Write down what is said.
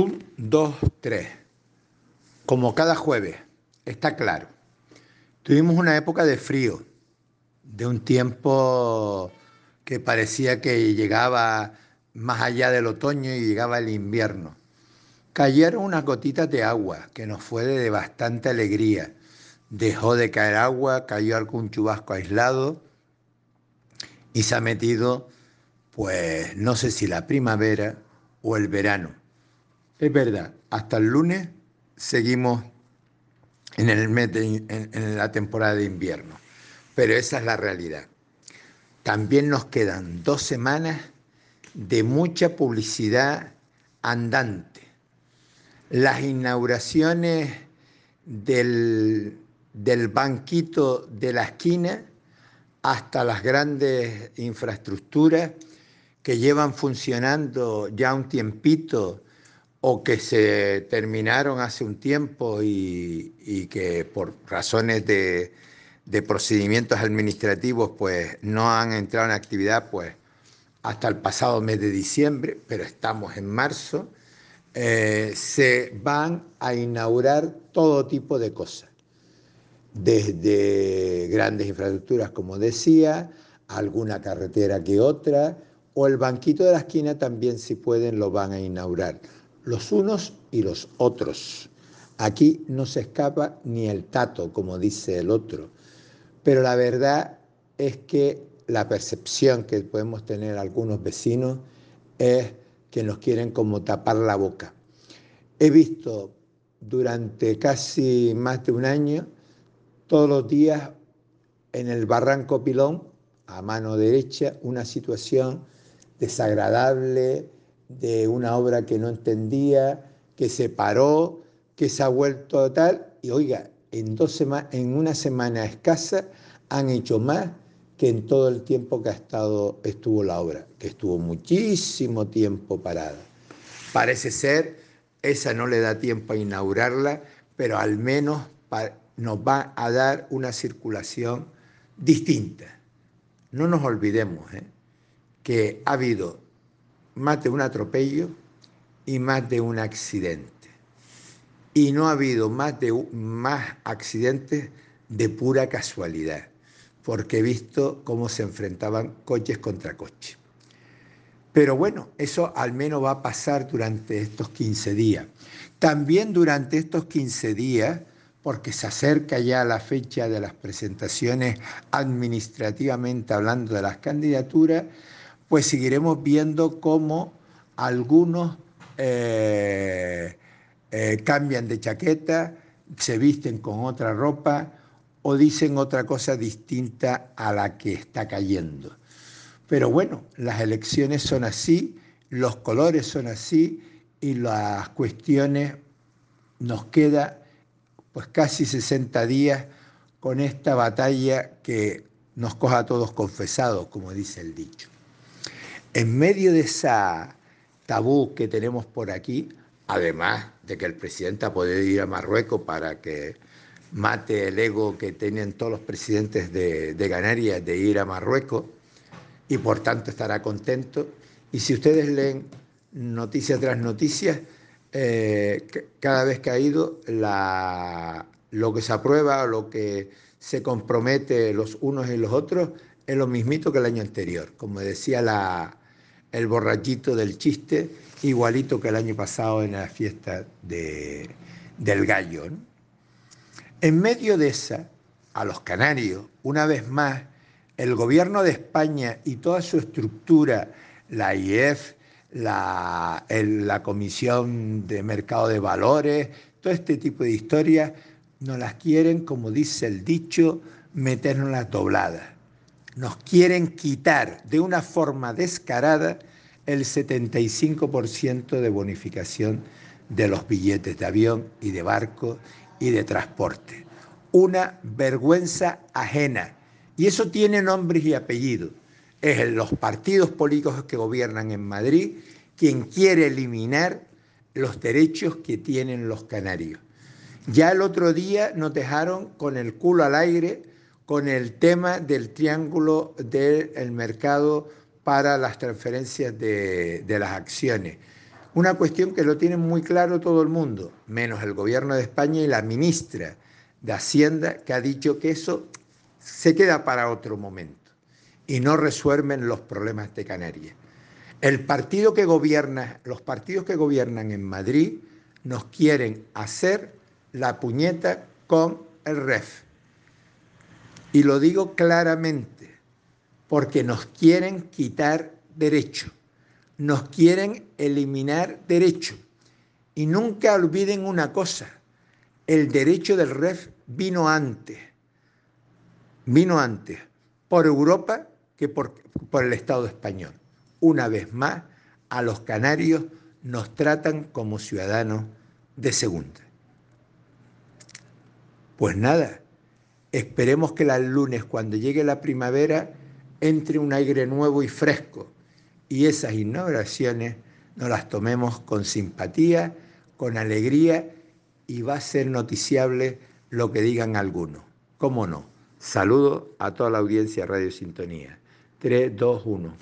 Un, dos, tres. Como cada jueves, está claro. Tuvimos una época de frío, de un tiempo que parecía que llegaba más allá del otoño y llegaba el invierno. Cayeron unas gotitas de agua, que nos fue de bastante alegría. Dejó de caer agua, cayó algún chubasco aislado y se ha metido, pues no sé si la primavera o el verano. Es verdad, hasta el lunes seguimos en, el en, la temporada de invierno, pero esa es la realidad. También nos quedan dos semanas de mucha publicidad andante. Las inauguraciones del, del banquito de la esquina hasta las grandes infraestructuras que llevan funcionando ya un tiempito o que se terminaron hace un tiempo y, que por razones de, procedimientos administrativos pues no han entrado en actividad pues hasta el pasado mes de diciembre, pero estamos en marzo, eh, se van a inaugurar todo tipo de cosas, desde grandes infraestructuras, como decía, alguna carretera que otra, o el banquito de la esquina también si pueden lo van a inaugurar los unos y los otros. Aquí no se escapa ni el tato, como dice el otro. Pero la verdad es que la percepción que podemos tener algunos vecinos es que nos quieren como tapar la boca. He visto durante casi más de un año, todos los días en el Barranco Pilón, a mano derecha, una situación desagradable, de una obra que no entendía, que se paró, que se ha vuelto tal, y oiga, en, dos en una semana escasa han hecho más que en todo el tiempo que ha estado, estuvo la obra, que estuvo muchísimo tiempo parada. Parece ser, esa no le da tiempo a inaugurarla, pero al menos nos va a dar una circulación distinta. No nos olvidemos ¿eh? que ha habido más de un atropello y más de un accidente. Y no ha habido más, de, más accidentes de pura casualidad, porque he visto cómo se enfrentaban coches contra coches. Pero bueno, eso al menos va a pasar durante estos 15 días. También durante estos 15 días, porque se acerca ya la fecha de las presentaciones administrativamente hablando de las candidaturas, pues seguiremos viendo cómo algunos eh, eh, cambian de chaqueta, se visten con otra ropa o dicen otra cosa distinta a la que está cayendo. Pero bueno, las elecciones son así, los colores son así y las cuestiones nos queda pues casi 60 días con esta batalla que nos coja a todos confesados, como dice el dicho. En medio de esa tabú que tenemos por aquí, además de que el presidente ha podido ir a Marruecos para que mate el ego que tienen todos los presidentes de, de Canarias de ir a Marruecos y por tanto estará contento. Y si ustedes leen noticia tras noticia, eh, cada vez que ha ido, lo que se aprueba, lo que se compromete los unos y los otros, es lo mismito que el año anterior. Como decía la, el borrachito del chiste, igualito que el año pasado en la fiesta de, del gallo. En medio de esa, a los canarios, una vez más, el gobierno de España y toda su estructura, la IEF, la, la Comisión de Mercado de Valores, todo este tipo de historias, nos las quieren, como dice el dicho, meternos las dobladas nos quieren quitar de una forma descarada el 75% de bonificación de los billetes de avión y de barco y de transporte. Una vergüenza ajena. Y eso tiene nombres y apellidos. Es los partidos políticos que gobiernan en Madrid quien quiere eliminar los derechos que tienen los canarios. Ya el otro día nos dejaron con el culo al aire con el tema del triángulo del mercado para las transferencias de, las acciones. Una cuestión que lo tiene muy claro todo el mundo, menos el gobierno de España y la ministra de Hacienda, que ha dicho que eso se queda para otro momento y no resuelven los problemas de Canarias. El partido que gobierna, los partidos que gobiernan en Madrid nos quieren hacer la puñeta con el REF. Y lo digo claramente, porque nos quieren quitar derecho, nos quieren eliminar derecho. Y nunca olviden una cosa, el derecho del REF vino antes, vino antes por Europa que por, por el Estado español. Una vez más, a los canarios nos tratan como ciudadanos de segunda. Pues nada, esperemos que el lunes, cuando llegue la primavera, entre un aire nuevo y fresco y esas inauguraciones nos las tomemos con simpatía, con alegría y va a ser noticiable lo que digan algunos. ¿Cómo no? Saludo a toda la audiencia Radio Sintonía. 3, 2, 1.